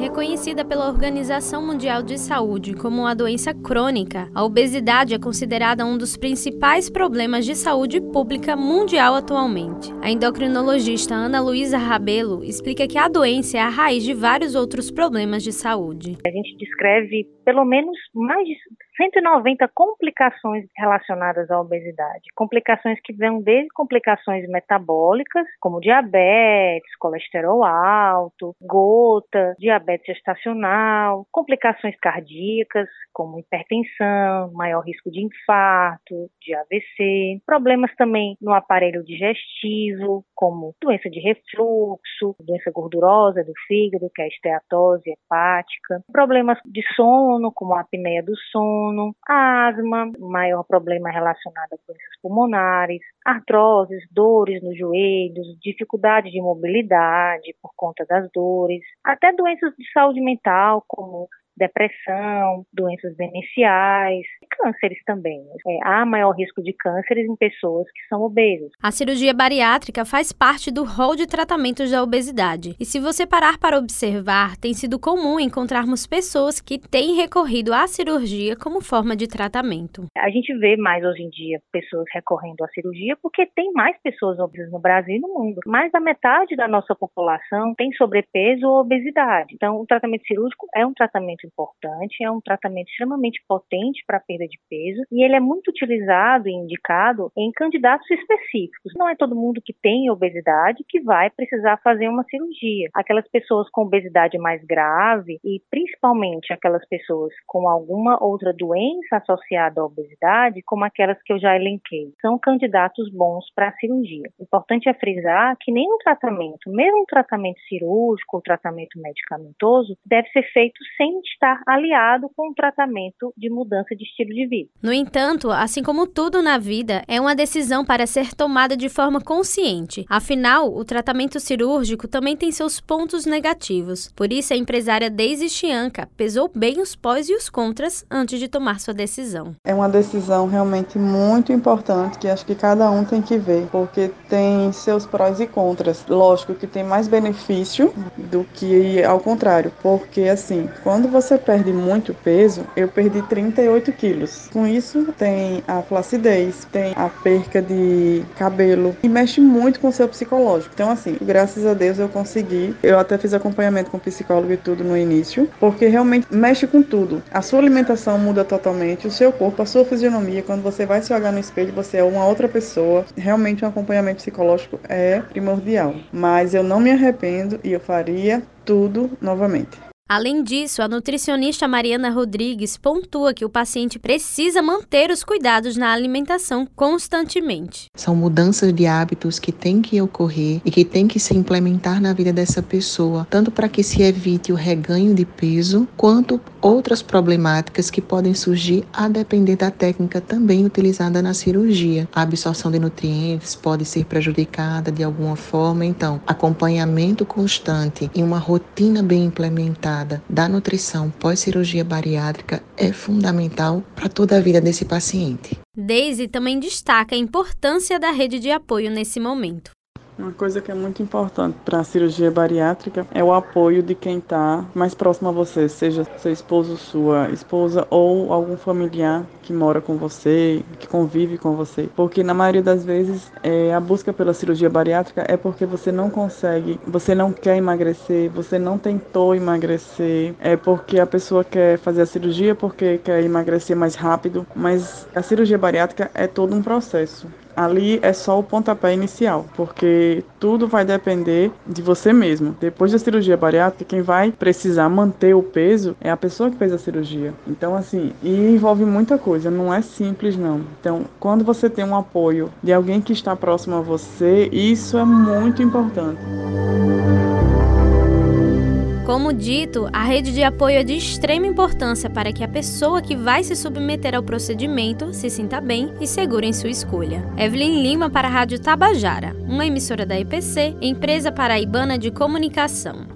Reconhecida pela Organização Mundial de Saúde como uma doença crônica, a obesidade é considerada um dos principais problemas de saúde pública mundial atualmente. A endocrinologista Ana Luísa Rabelo explica que a doença é a raiz de vários outros problemas de saúde. A gente descreve pelo menos mais de 190 complicações relacionadas à obesidade. Complicações que vão desde complicações metabólicas, como diabetes, colesterol alto, gota, diabetes gestacional, complicações cardíacas, como hipertensão, maior risco de infarto, de AVC, problemas também no aparelho digestivo, como doença de refluxo, doença gordurosa do fígado, que é a esteatose hepática, problemas de sono, como a apneia do sono, sono, asma, maior problema relacionado a doenças pulmonares, artroses, dores nos joelhos, dificuldade de mobilidade por conta das dores, até doenças de saúde mental, como depressão, doenças demenciais, cânceres também. É, há maior risco de cânceres em pessoas que são obesas. A cirurgia bariátrica faz parte do rol de tratamentos da obesidade. E se você parar para observar, tem sido comum encontrarmos pessoas que têm recorrido à cirurgia como forma de tratamento. A gente vê mais hoje em dia pessoas recorrendo à cirurgia porque tem mais pessoas obesas no Brasil e no mundo. Mais da metade da nossa população tem sobrepeso ou obesidade. Então, o tratamento cirúrgico é um tratamento importante, é um tratamento extremamente potente para perda de peso e ele é muito utilizado e indicado em candidatos específicos. Não é todo mundo que tem obesidade que vai precisar fazer uma cirurgia. Aquelas pessoas com obesidade mais grave e principalmente aquelas pessoas com alguma outra doença associada à obesidade, como aquelas que eu já elenquei, são candidatos bons para a cirurgia. Importante é frisar que nenhum tratamento, mesmo um tratamento cirúrgico ou tratamento medicamentoso, deve ser feito sem estar aliado com o tratamento de mudança de estilo de vida. No entanto, assim como tudo na vida, é uma decisão para ser tomada de forma consciente. Afinal, o tratamento cirúrgico também tem seus pontos negativos. Por isso, a empresária Daisy Chianca pesou bem os pós e os contras antes de tomar sua decisão. É uma decisão realmente muito importante que acho que cada um tem que ver, porque tem seus prós e contras. Lógico que tem mais benefício do que ao contrário, porque assim, quando você você perde muito peso, eu perdi 38 quilos. Com isso, tem a flacidez, tem a perca de cabelo e mexe muito com o seu psicológico. Então, assim, graças a Deus eu consegui. Eu até fiz acompanhamento com psicólogo e tudo no início, porque realmente mexe com tudo. A sua alimentação muda totalmente, o seu corpo, a sua fisionomia. Quando você vai se olhar no espelho, você é uma outra pessoa. Realmente, um acompanhamento psicológico é primordial. Mas eu não me arrependo e eu faria tudo novamente. Além disso, a nutricionista Mariana Rodrigues pontua que o paciente precisa manter os cuidados na alimentação constantemente. São mudanças de hábitos que têm que ocorrer e que têm que se implementar na vida dessa pessoa, tanto para que se evite o reganho de peso, quanto outras problemáticas que podem surgir a depender da técnica também utilizada na cirurgia. A absorção de nutrientes pode ser prejudicada de alguma forma, então, acompanhamento constante e uma rotina bem implementada da nutrição pós-cirurgia bariátrica é fundamental para toda a vida desse paciente. Daisy também destaca a importância da rede de apoio nesse momento. Uma coisa que é muito importante para a cirurgia bariátrica é o apoio de quem está mais próximo a você, seja seu esposo, sua esposa ou algum familiar que mora com você, que convive com você. Porque na maioria das vezes é, a busca pela cirurgia bariátrica é porque você não consegue, você não quer emagrecer, você não tentou emagrecer, é porque a pessoa quer fazer a cirurgia porque quer emagrecer mais rápido, mas a cirurgia bariátrica é todo um processo ali é só o pontapé inicial, porque tudo vai depender de você mesmo. Depois da cirurgia bariátrica, quem vai precisar manter o peso é a pessoa que fez a cirurgia. Então, assim, e envolve muita coisa, não é simples não. Então, quando você tem um apoio de alguém que está próximo a você, isso é muito importante. Como dito, a rede de apoio é de extrema importância para que a pessoa que vai se submeter ao procedimento se sinta bem e segura em sua escolha. Evelyn Lima para a Rádio Tabajara, uma emissora da EPC, empresa paraibana de comunicação.